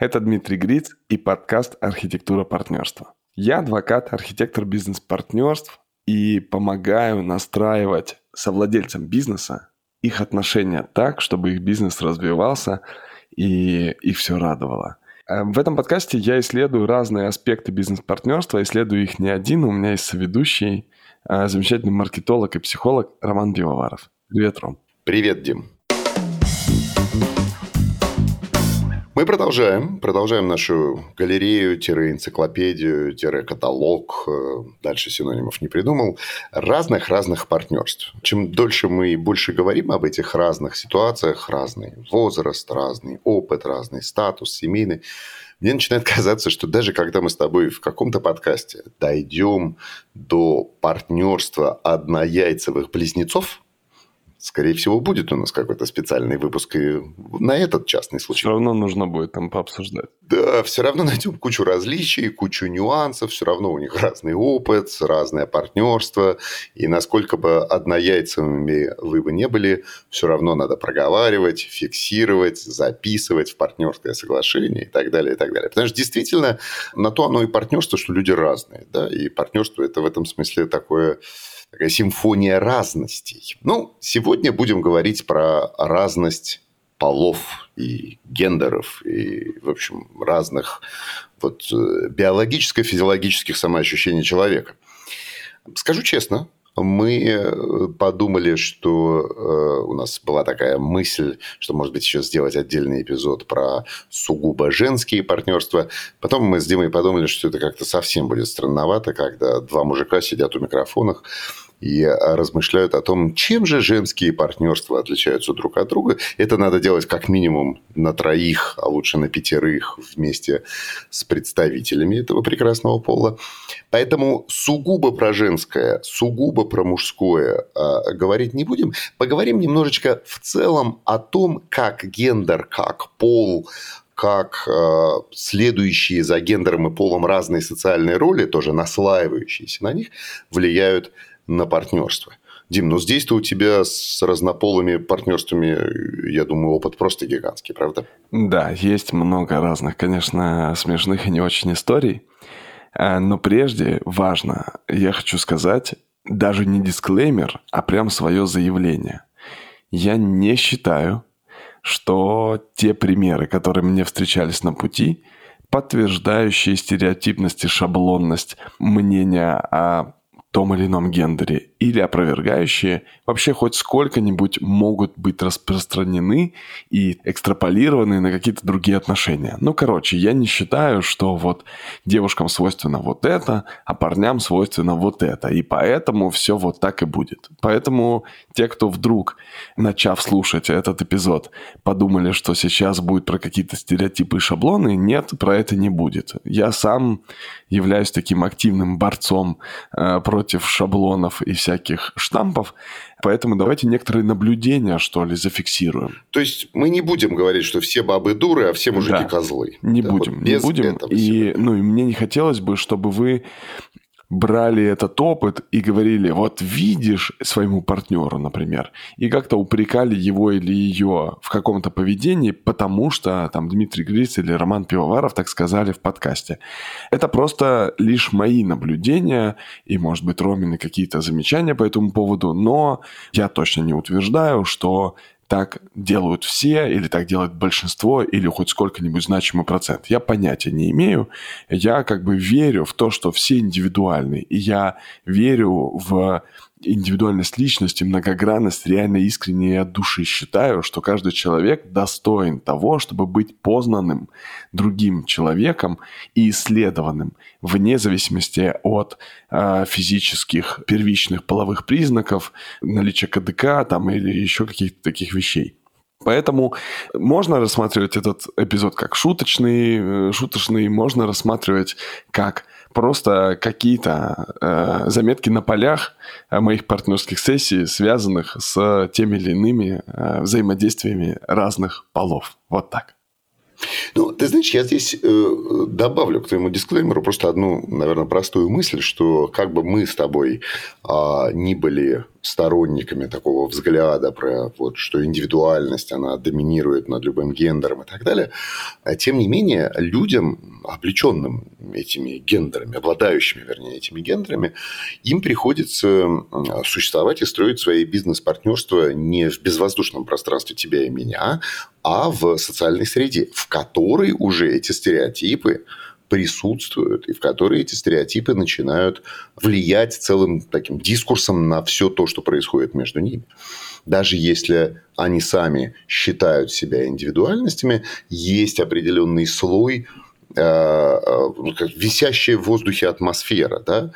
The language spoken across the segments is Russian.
Это Дмитрий Гриц и подкаст «Архитектура партнерства». Я адвокат, архитектор бизнес-партнерств и помогаю настраивать совладельцам бизнеса их отношения так, чтобы их бизнес развивался и их все радовало. Э, в этом подкасте я исследую разные аспекты бизнес-партнерства, исследую их не один, у меня есть соведущий, э, замечательный маркетолог и психолог Роман Пивоваров. Привет, Ром. Привет, Дим. Мы продолжаем, продолжаем нашу галерею-энциклопедию-каталог, э, дальше синонимов не придумал, разных-разных партнерств. Чем дольше мы больше говорим об этих разных ситуациях, разный возраст, разный опыт, разный статус семейный, мне начинает казаться, что даже когда мы с тобой в каком-то подкасте дойдем до партнерства однояйцевых близнецов – Скорее всего, будет у нас какой-то специальный выпуск и на этот частный случай. Все равно нужно будет там пообсуждать. Да, все равно найдем кучу различий, кучу нюансов, все равно у них разный опыт, разное партнерство. И насколько бы однояйцевыми вы бы не были, все равно надо проговаривать, фиксировать, записывать в партнерское соглашение и так далее, и так далее. Потому что действительно на то оно и партнерство, что люди разные. Да? И партнерство это в этом смысле такое такая симфония разностей. Ну, сегодня будем говорить про разность полов и гендеров, и, в общем, разных вот, э, биологическо-физиологических самоощущений человека. Скажу честно, мы э, подумали, что э, у нас была такая мысль, что, может быть, еще сделать отдельный эпизод про сугубо женские партнерства. Потом мы с Димой подумали, что это как-то совсем будет странновато, когда два мужика сидят у микрофонов и а, размышляют о том, чем же женские партнерства отличаются друг от друга. Это надо делать как минимум на троих, а лучше на пятерых вместе с представителями этого прекрасного пола. Поэтому сугубо про женское, сугубо про мужское э, говорить не будем. Поговорим немножечко в целом о том, как гендер, как пол, как э, следующие за гендером и полом разные социальные роли, тоже наслаивающиеся на них, влияют партнерство. Дим, ну здесь-то у тебя с разнополыми партнерствами, я думаю, опыт просто гигантский, правда? Да, есть много разных, конечно, смешных и не очень историй. А, но прежде важно, я хочу сказать, даже не дисклеймер, а прям свое заявление. Я не считаю, что те примеры, которые мне встречались на пути, подтверждающие стереотипность и шаблонность мнения о том или ином гендере или опровергающие вообще хоть сколько-нибудь могут быть распространены и экстраполированы на какие-то другие отношения. Ну, короче, я не считаю, что вот девушкам свойственно вот это, а парням свойственно вот это. И поэтому все вот так и будет. Поэтому те, кто вдруг, начав слушать этот эпизод, подумали, что сейчас будет про какие-то стереотипы и шаблоны, нет, про это не будет. Я сам являюсь таким активным борцом э, против шаблонов и всяких всяких штампов. Поэтому давайте некоторые наблюдения, что ли, зафиксируем. То есть мы не будем говорить, что все бабы дуры, а все мужики да, козлы. Не да, будем, вот не будем. И, ну, и мне не хотелось бы, чтобы вы брали этот опыт и говорили, вот видишь своему партнеру, например, и как-то упрекали его или ее в каком-то поведении, потому что там Дмитрий Гриц или Роман Пивоваров так сказали в подкасте. Это просто лишь мои наблюдения и, может быть, Ромины какие-то замечания по этому поводу, но я точно не утверждаю, что так делают все, или так делает большинство, или хоть сколько-нибудь значимый процент. Я понятия не имею. Я как бы верю в то, что все индивидуальны. И я верю в индивидуальность личности, многогранность, реально искренне от души считаю, что каждый человек достоин того, чтобы быть познанным другим человеком и исследованным, вне зависимости от э, физических первичных половых признаков, наличия КДК там, или еще каких-то таких вещей. Поэтому можно рассматривать этот эпизод как шуточный, э, шуточный, можно рассматривать как просто какие-то э, заметки на полях э, моих партнерских сессий, связанных с теми или иными э, взаимодействиями разных полов. Вот так. Ну, ты знаешь, я здесь э, добавлю к твоему дисклеймеру просто одну, наверное, простую мысль, что как бы мы с тобой э, ни были сторонниками такого взгляда про вот, что индивидуальность, она доминирует над любым гендером и так далее. А тем не менее, людям, облеченным этими гендерами, обладающими, вернее, этими гендерами, им приходится существовать и строить свои бизнес-партнерства не в безвоздушном пространстве тебя и меня, а в социальной среде, в которой уже эти стереотипы присутствуют, и в которые эти стереотипы начинают влиять целым таким дискурсом на все то, что происходит между ними. Даже если они сами считают себя индивидуальностями, есть определенный слой э, э, висящая в воздухе атмосфера, да,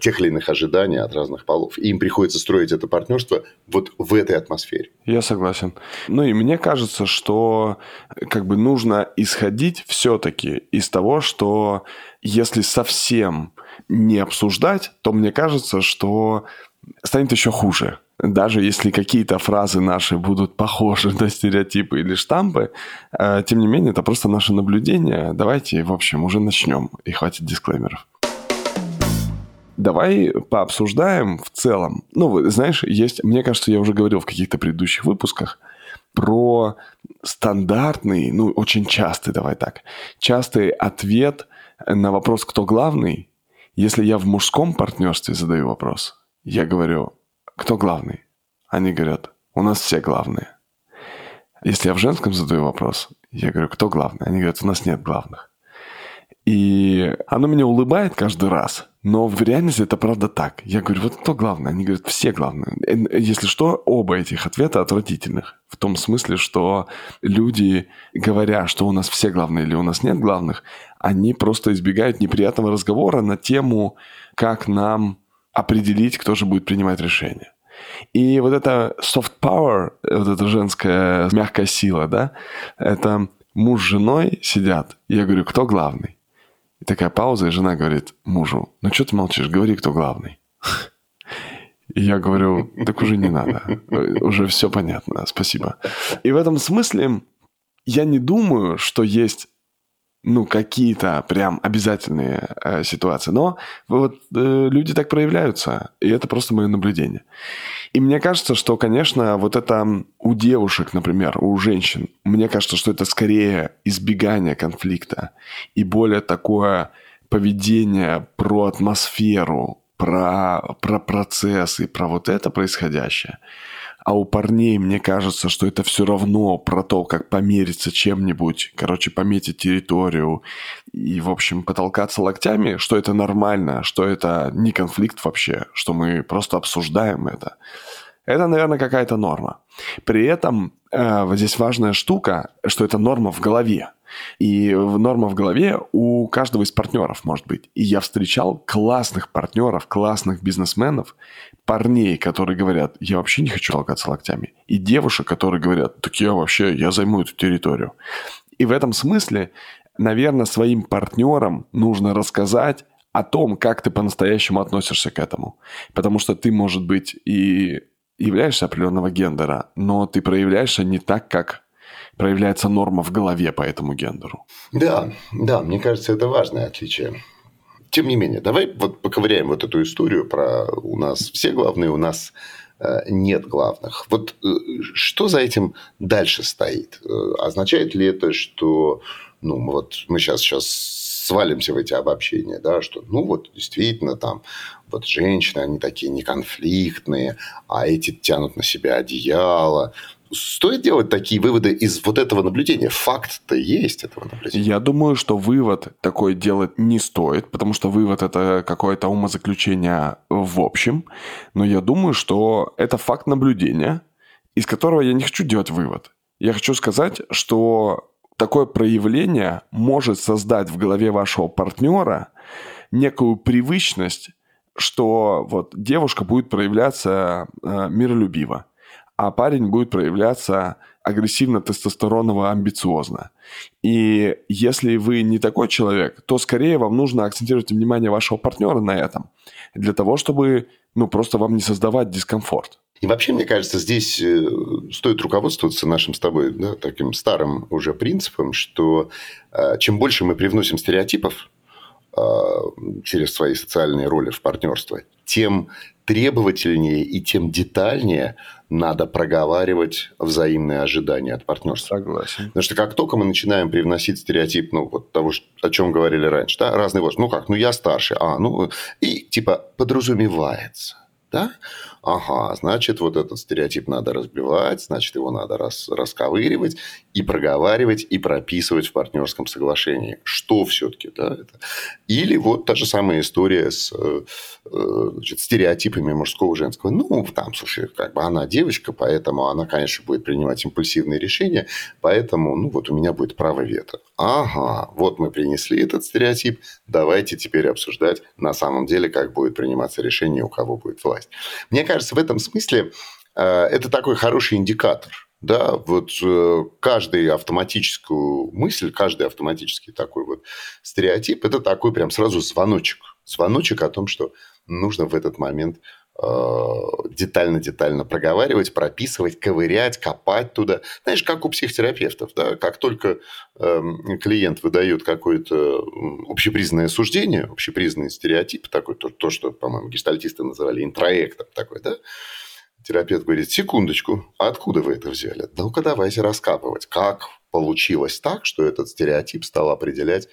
тех или иных ожиданий от разных полов. И им приходится строить это партнерство вот в этой атмосфере. Я согласен. Ну и мне кажется, что как бы нужно исходить все-таки из того, что если совсем не обсуждать, то мне кажется, что станет еще хуже. Даже если какие-то фразы наши будут похожи на стереотипы или штампы, э, тем не менее, это просто наше наблюдение. Давайте, в общем, уже начнем, и хватит дисклеймеров. Давай пообсуждаем в целом. Ну, знаешь, есть, мне кажется, я уже говорил в каких-то предыдущих выпусках про стандартный, ну, очень частый, давай так, частый ответ на вопрос, кто главный. Если я в мужском партнерстве задаю вопрос, я говорю, кто главный? Они говорят, у нас все главные. Если я в женском задаю вопрос, я говорю, кто главный? Они говорят, у нас нет главных. И оно меня улыбает каждый раз. Но в реальности это правда так. Я говорю, вот кто главный? Они говорят, все главные. Если что, оба этих ответа отвратительных. В том смысле, что люди, говоря, что у нас все главные или у нас нет главных, они просто избегают неприятного разговора на тему, как нам определить, кто же будет принимать решение. И вот это soft power, вот эта женская мягкая сила, да, это муж с женой сидят. Я говорю, кто главный? И такая пауза, и жена говорит мужу, ну что ты молчишь, говори, кто главный. И я говорю, так уже не надо, уже все понятно, спасибо. И в этом смысле я не думаю, что есть ну, какие-то прям обязательные э, ситуации. Но вот э, люди так проявляются, и это просто мое наблюдение. И мне кажется, что, конечно, вот это у девушек, например, у женщин, мне кажется, что это скорее избегание конфликта и более такое поведение про атмосферу, про, про процессы, про вот это происходящее – а у парней, мне кажется, что это все равно про то, как помериться чем-нибудь, короче, пометить территорию и, в общем, потолкаться локтями, что это нормально, что это не конфликт вообще, что мы просто обсуждаем это. Это, наверное, какая-то норма. При этом э, вот здесь важная штука, что это норма в голове. И норма в голове у каждого из партнеров может быть. И я встречал классных партнеров, классных бизнесменов, парней, которые говорят, я вообще не хочу толкаться локтями. И девушек, которые говорят, так я вообще, я займу эту территорию. И в этом смысле, наверное, своим партнерам нужно рассказать о том, как ты по-настоящему относишься к этому. Потому что ты, может быть, и являешься определенного гендера, но ты проявляешься не так, как проявляется норма в голове по этому гендеру. Да, да, мне кажется, это важное отличие. Тем не менее, давай вот поковыряем вот эту историю про у нас все главные, у нас э, нет главных. Вот э, что за этим дальше стоит? Э, означает ли это, что ну, вот мы сейчас, сейчас свалимся в эти обобщения, да, что, ну, вот действительно там вот женщины, они такие неконфликтные, а эти тянут на себя одеяло, стоит делать такие выводы из вот этого наблюдения? Факт-то есть этого наблюдения. Я думаю, что вывод такой делать не стоит, потому что вывод – это какое-то умозаключение в общем. Но я думаю, что это факт наблюдения, из которого я не хочу делать вывод. Я хочу сказать, что такое проявление может создать в голове вашего партнера некую привычность, что вот девушка будет проявляться э, миролюбиво а парень будет проявляться агрессивно, тестостероново, амбициозно. И если вы не такой человек, то скорее вам нужно акцентировать внимание вашего партнера на этом, для того, чтобы ну, просто вам не создавать дискомфорт. И вообще, мне кажется, здесь э, стоит руководствоваться нашим с тобой да, таким старым уже принципом, что э, чем больше мы привносим стереотипов, через свои социальные роли в партнерство, тем требовательнее и тем детальнее надо проговаривать взаимные ожидания от партнерства. Согласен. Потому что как только мы начинаем привносить стереотип, ну, вот того, о чем говорили раньше, да, разные возраст, ну как, ну я старше, а, ну, и типа подразумевается, да, ага, значит, вот этот стереотип надо разбивать, значит, его надо рас, расковыривать и проговаривать, и прописывать в партнерском соглашении. Что все-таки, да, это? Или вот та же самая история с э, э, значит, стереотипами мужского и женского. Ну, там, слушай, как бы она девочка, поэтому она, конечно, будет принимать импульсивные решения, поэтому, ну, вот у меня будет право вето. Ага, вот мы принесли этот стереотип, давайте теперь обсуждать на самом деле, как будет приниматься решение, у кого будет власть. Мне кажется, кажется, в этом смысле э, это такой хороший индикатор. Да, вот э, каждый автоматическую мысль, каждый автоматический такой вот стереотип, это такой прям сразу звоночек. Звоночек о том, что нужно в этот момент детально-детально э, проговаривать, прописывать, ковырять, копать туда. Знаешь, как у психотерапевтов, да, как только э, клиент выдает какое-то общепризнанное суждение, общепризнанный стереотип, такой, то, то что, по-моему, гештальтисты называли интроектом такой, да, терапевт говорит, секундочку, а откуда вы это взяли? Ну-ка давайте раскапывать, как получилось так, что этот стереотип стал определять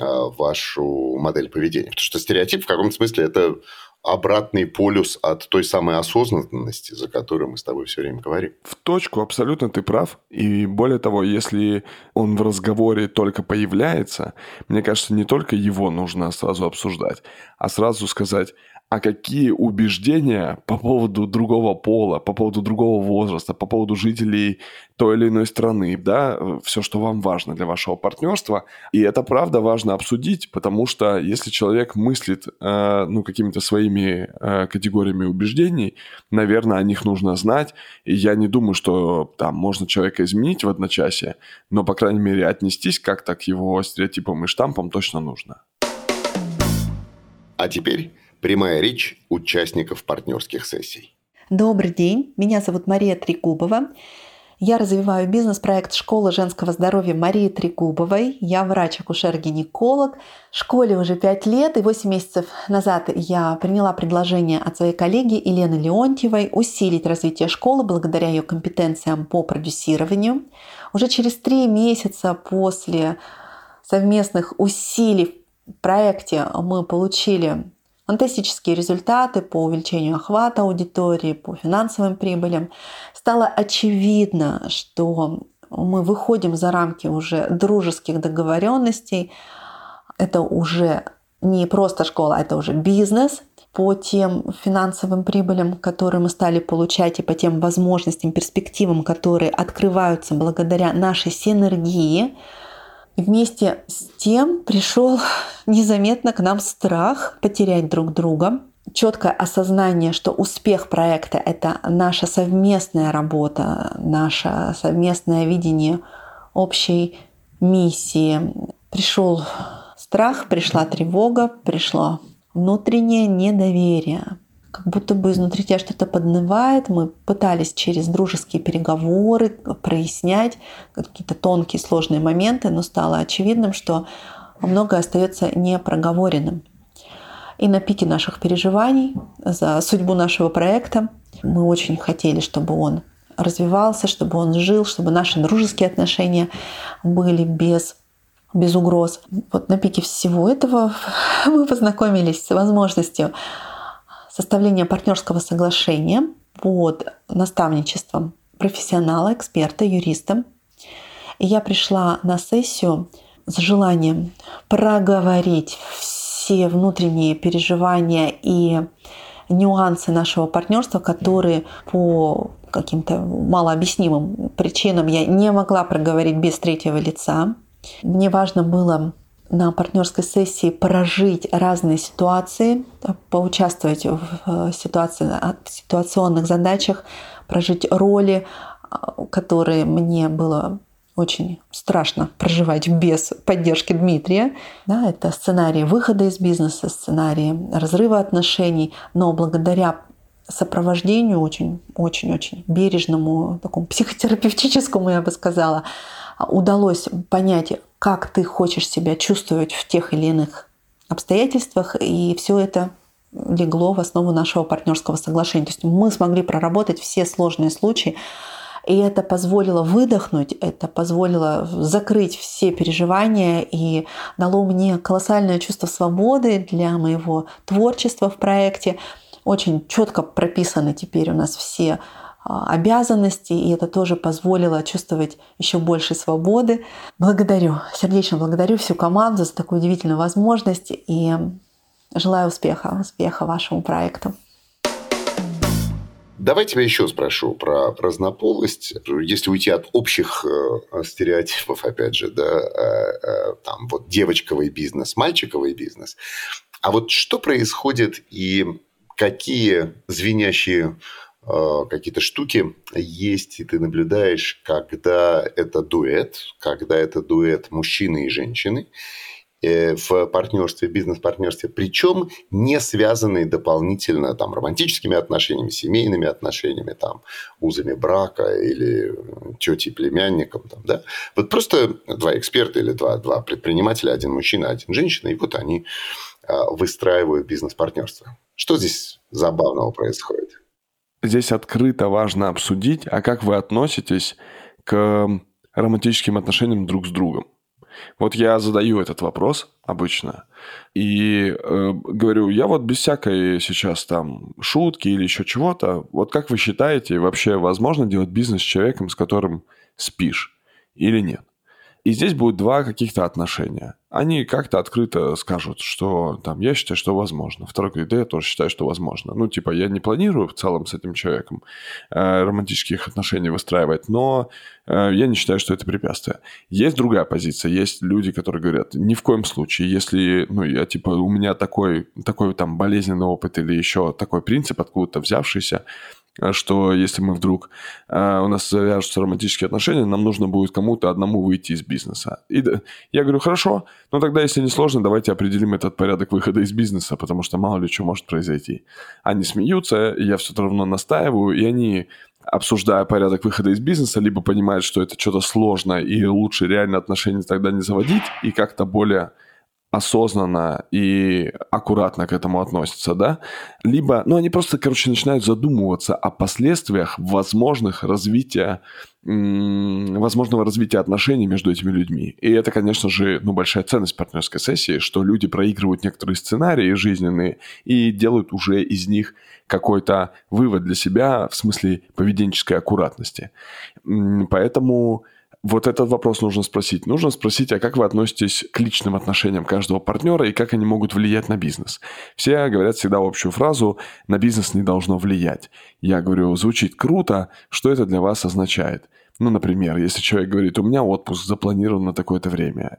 э, вашу модель поведения. Потому что стереотип в каком-то смысле это обратный полюс от той самой осознанности, за которую мы с тобой все время говорим. В точку абсолютно ты прав. И более того, если он в разговоре только появляется, мне кажется, не только его нужно сразу обсуждать, а сразу сказать, а какие убеждения по поводу другого пола, по поводу другого возраста, по поводу жителей той или иной страны, да, все, что вам важно для вашего партнерства. И это правда важно обсудить, потому что если человек мыслит, э, ну, какими-то своими э, категориями убеждений, наверное, о них нужно знать. И я не думаю, что там можно человека изменить в одночасье, но, по крайней мере, отнестись как-то к его стереотипам и штампам точно нужно. А теперь Прямая речь участников партнерских сессий. Добрый день, меня зовут Мария Трегубова. Я развиваю бизнес-проект «Школа женского здоровья» Марии Трегубовой. Я врач-акушер-гинеколог. Школе уже 5 лет, и 8 месяцев назад я приняла предложение от своей коллеги Елены Леонтьевой усилить развитие школы благодаря ее компетенциям по продюсированию. Уже через 3 месяца после совместных усилий в проекте мы получили фантастические результаты по увеличению охвата аудитории, по финансовым прибылям. Стало очевидно, что мы выходим за рамки уже дружеских договоренностей. Это уже не просто школа, это уже бизнес по тем финансовым прибылям, которые мы стали получать, и по тем возможностям, перспективам, которые открываются благодаря нашей синергии, Вместе с тем пришел незаметно к нам страх потерять друг друга, четкое осознание, что успех проекта — это наша совместная работа, наше совместное видение общей миссии. Пришел страх, пришла тревога, пришло внутреннее недоверие как будто бы изнутри тебя что-то поднывает. Мы пытались через дружеские переговоры прояснять какие-то тонкие, сложные моменты, но стало очевидным, что многое остается непроговоренным. И на пике наших переживаний за судьбу нашего проекта мы очень хотели, чтобы он развивался, чтобы он жил, чтобы наши дружеские отношения были без без угроз. Вот на пике всего этого мы познакомились с возможностью составление партнерского соглашения под наставничеством профессионала, эксперта, юриста. И я пришла на сессию с желанием проговорить все внутренние переживания и нюансы нашего партнерства, которые по каким-то малообъяснимым причинам я не могла проговорить без третьего лица. Мне важно было на партнерской сессии прожить разные ситуации, поучаствовать в э, ситуации, ситуационных задачах, прожить роли, а, которые мне было очень страшно проживать без поддержки Дмитрия. Да, это сценарий выхода из бизнеса, сценарий разрыва отношений, но благодаря сопровождению очень, очень, очень бережному, такому психотерапевтическому, я бы сказала, удалось понять, как ты хочешь себя чувствовать в тех или иных обстоятельствах, и все это легло в основу нашего партнерского соглашения. То есть мы смогли проработать все сложные случаи, и это позволило выдохнуть, это позволило закрыть все переживания и дало мне колоссальное чувство свободы для моего творчества в проекте. Очень четко прописаны теперь у нас все обязанности, и это тоже позволило чувствовать еще больше свободы. Благодарю, сердечно благодарю всю команду за такую удивительную возможность и желаю успеха, успеха вашему проекту. Давай тебя еще спрошу про разнополость. Если уйти от общих э, стереотипов, опять же, да, э, э, там вот девочковый бизнес, мальчиковый бизнес. А вот что происходит и какие звенящие какие-то штуки есть, и ты наблюдаешь, когда это дуэт, когда это дуэт мужчины и женщины э, в партнерстве, бизнес-партнерстве, причем не связанные дополнительно там, романтическими отношениями, семейными отношениями, там, узами брака или тетей племянником. Там, да? Вот просто два эксперта или два, два предпринимателя, один мужчина, один женщина, и вот они э, выстраивают бизнес-партнерство. Что здесь забавного происходит? Здесь открыто важно обсудить, а как вы относитесь к романтическим отношениям друг с другом. Вот я задаю этот вопрос обычно и э, говорю, я вот без всякой сейчас там шутки или еще чего-то, вот как вы считаете, вообще возможно делать бизнес с человеком, с которым спишь или нет? И здесь будет два каких-то отношения. Они как-то открыто скажут, что там, я считаю, что возможно. Второй говорит, да я тоже считаю, что возможно. Ну, типа, я не планирую в целом с этим человеком э, романтических отношений выстраивать, но э, я не считаю, что это препятствие. Есть другая позиция. Есть люди, которые говорят, ни в коем случае, если, ну, я, типа, у меня такой, такой там болезненный опыт или еще такой принцип откуда-то взявшийся, что если мы вдруг э, у нас завяжутся романтические отношения, нам нужно будет кому-то одному выйти из бизнеса. И я говорю, хорошо, но тогда, если не сложно, давайте определим этот порядок выхода из бизнеса, потому что мало ли что может произойти. Они смеются, я все равно настаиваю, и они обсуждая порядок выхода из бизнеса, либо понимают, что это что-то сложное, и лучше реально отношения тогда не заводить, и как-то более осознанно и аккуратно к этому относятся, да, либо, ну, они просто, короче, начинают задумываться о последствиях возможных развития, возможного развития отношений между этими людьми. И это, конечно же, ну, большая ценность партнерской сессии, что люди проигрывают некоторые сценарии жизненные и делают уже из них какой-то вывод для себя в смысле поведенческой аккуратности. Поэтому вот этот вопрос нужно спросить. Нужно спросить, а как вы относитесь к личным отношениям каждого партнера и как они могут влиять на бизнес. Все говорят всегда общую фразу «на бизнес не должно влиять». Я говорю, звучит круто, что это для вас означает? Ну, например, если человек говорит, у меня отпуск запланирован на такое-то время.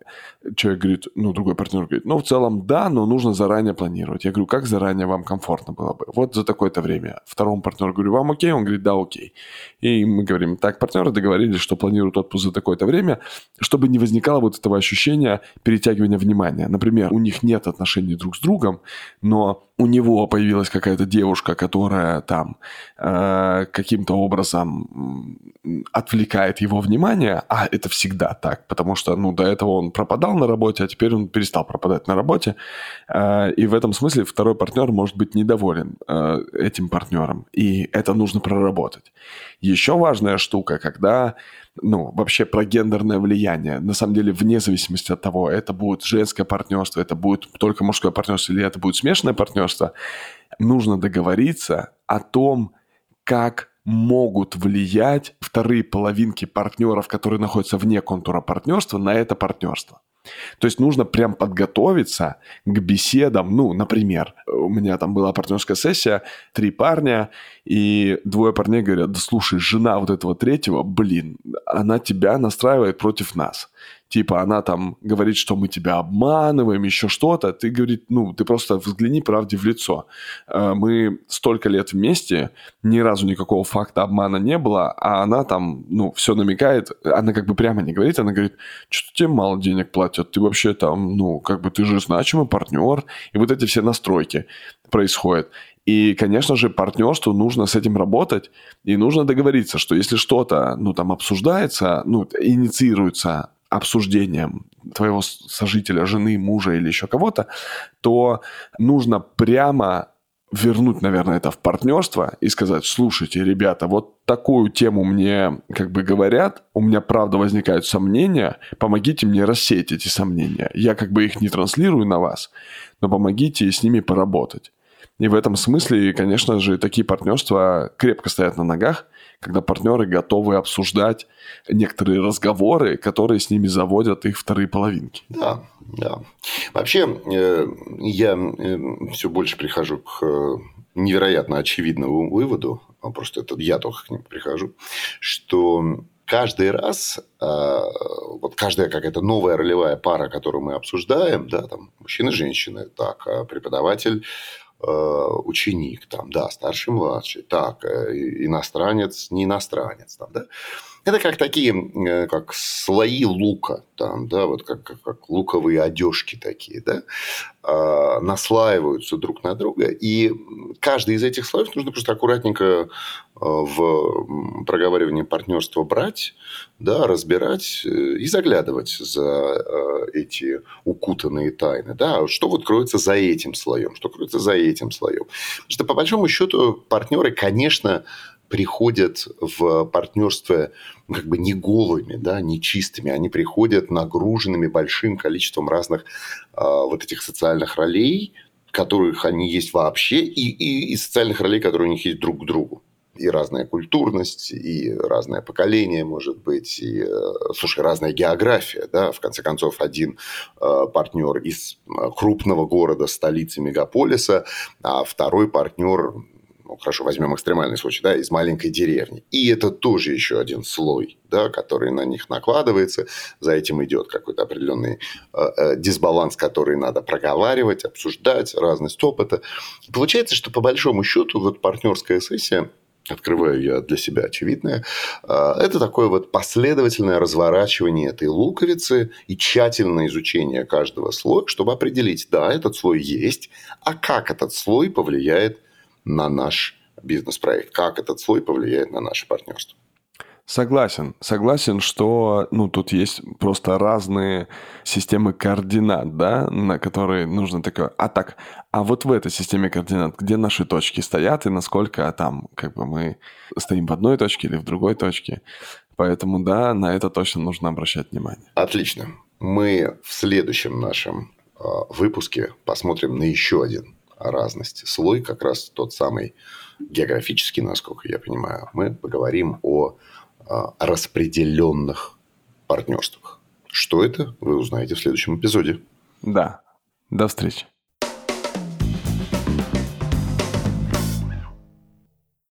Человек говорит, ну, другой партнер говорит, ну, в целом, да, но нужно заранее планировать. Я говорю, как заранее вам комфортно было бы? Вот за такое-то время. Второму партнеру говорю, вам окей? Он говорит, да, окей. И мы говорим, так, партнеры договорились, что планируют отпуск за такое-то время, чтобы не возникало вот этого ощущения перетягивания внимания. Например, у них нет отношений друг с другом, но у него появилась какая-то девушка, которая там э, каким-то образом отвлекает его внимание, а это всегда так, потому что, ну, до этого он пропадал на работе, а теперь он перестал пропадать на работе, э, и в этом смысле второй партнер может быть недоволен э, этим партнером, и это нужно проработать. Еще важная штука, когда ну, вообще про гендерное влияние. На самом деле, вне зависимости от того, это будет женское партнерство, это будет только мужское партнерство или это будет смешанное партнерство, нужно договориться о том, как могут влиять вторые половинки партнеров, которые находятся вне контура партнерства, на это партнерство. То есть нужно прям подготовиться к беседам. Ну, например, у меня там была партнерская сессия, три парня, и двое парней говорят, да слушай, жена вот этого третьего, блин, она тебя настраивает против нас типа она там говорит, что мы тебя обманываем, еще что-то, ты говорит, ну, ты просто взгляни правде в лицо. Э, мы столько лет вместе, ни разу никакого факта обмана не было, а она там, ну, все намекает, она как бы прямо не говорит, она говорит, что тебе мало денег платят, ты вообще там, ну, как бы ты же значимый партнер, и вот эти все настройки происходят. И, конечно же, партнерству нужно с этим работать, и нужно договориться, что если что-то, ну, там, обсуждается, ну, инициируется обсуждением твоего сожителя, жены, мужа или еще кого-то, то нужно прямо вернуть, наверное, это в партнерство и сказать, слушайте, ребята, вот такую тему мне как бы говорят, у меня правда возникают сомнения, помогите мне рассеять эти сомнения. Я как бы их не транслирую на вас, но помогите с ними поработать. И в этом смысле, конечно же, такие партнерства крепко стоят на ногах, когда партнеры готовы обсуждать некоторые разговоры, которые с ними заводят их вторые половинки. Да, да. Вообще, э, я э, все больше прихожу к э, невероятно очевидному выводу, а просто это я только к нему прихожу, что каждый раз, вот каждая какая-то новая ролевая пара, которую мы обсуждаем, да, там мужчина, женщина, так, а преподаватель, ученик, там, да, старший, младший, так, э, иностранец, не иностранец, там, да. Это как такие, э, как слои лука, там, да, вот как, как, как луковые одежки такие, да, а, наслаиваются друг на друга, и каждый из этих слоев нужно просто аккуратненько в проговаривании партнерства брать, да, разбирать и заглядывать за эти укутанные тайны, да, что вот кроется за этим слоем, что кроется за этим слоем. Потому что по большому счету партнеры, конечно, приходят в партнерство как бы не голыми, да, не чистыми. Они приходят нагруженными большим количеством разных э, вот этих социальных ролей, которых они есть вообще, и, и, и социальных ролей, которые у них есть друг к другу. И разная культурность, и разное поколение, может быть, и, э, слушай, разная география, да, в конце концов, один э, партнер из крупного города, столицы мегаполиса, а второй партнер ну, хорошо, возьмем экстремальный случай, да, из маленькой деревни. И это тоже еще один слой, да, который на них накладывается. За этим идет какой-то определенный э, э, дисбаланс, который надо проговаривать, обсуждать, разность опыта. Получается, что по большому счету вот партнерская сессия открываю я для себя очевидное, э, это такое вот последовательное разворачивание этой луковицы и тщательное изучение каждого слоя, чтобы определить, да, этот слой есть, а как этот слой повлияет на наш бизнес-проект, как этот слой повлияет на наше партнерство. Согласен. Согласен, что ну, тут есть просто разные системы координат, да, на которые нужно такое. А так, а вот в этой системе координат, где наши точки стоят и насколько там как бы мы стоим в одной точке или в другой точке. Поэтому да, на это точно нужно обращать внимание. Отлично. Мы в следующем нашем а, выпуске посмотрим на еще один разности. Слой как раз тот самый географический, насколько я понимаю. Мы поговорим о, о распределенных партнерствах. Что это, вы узнаете в следующем эпизоде. Да. До встречи.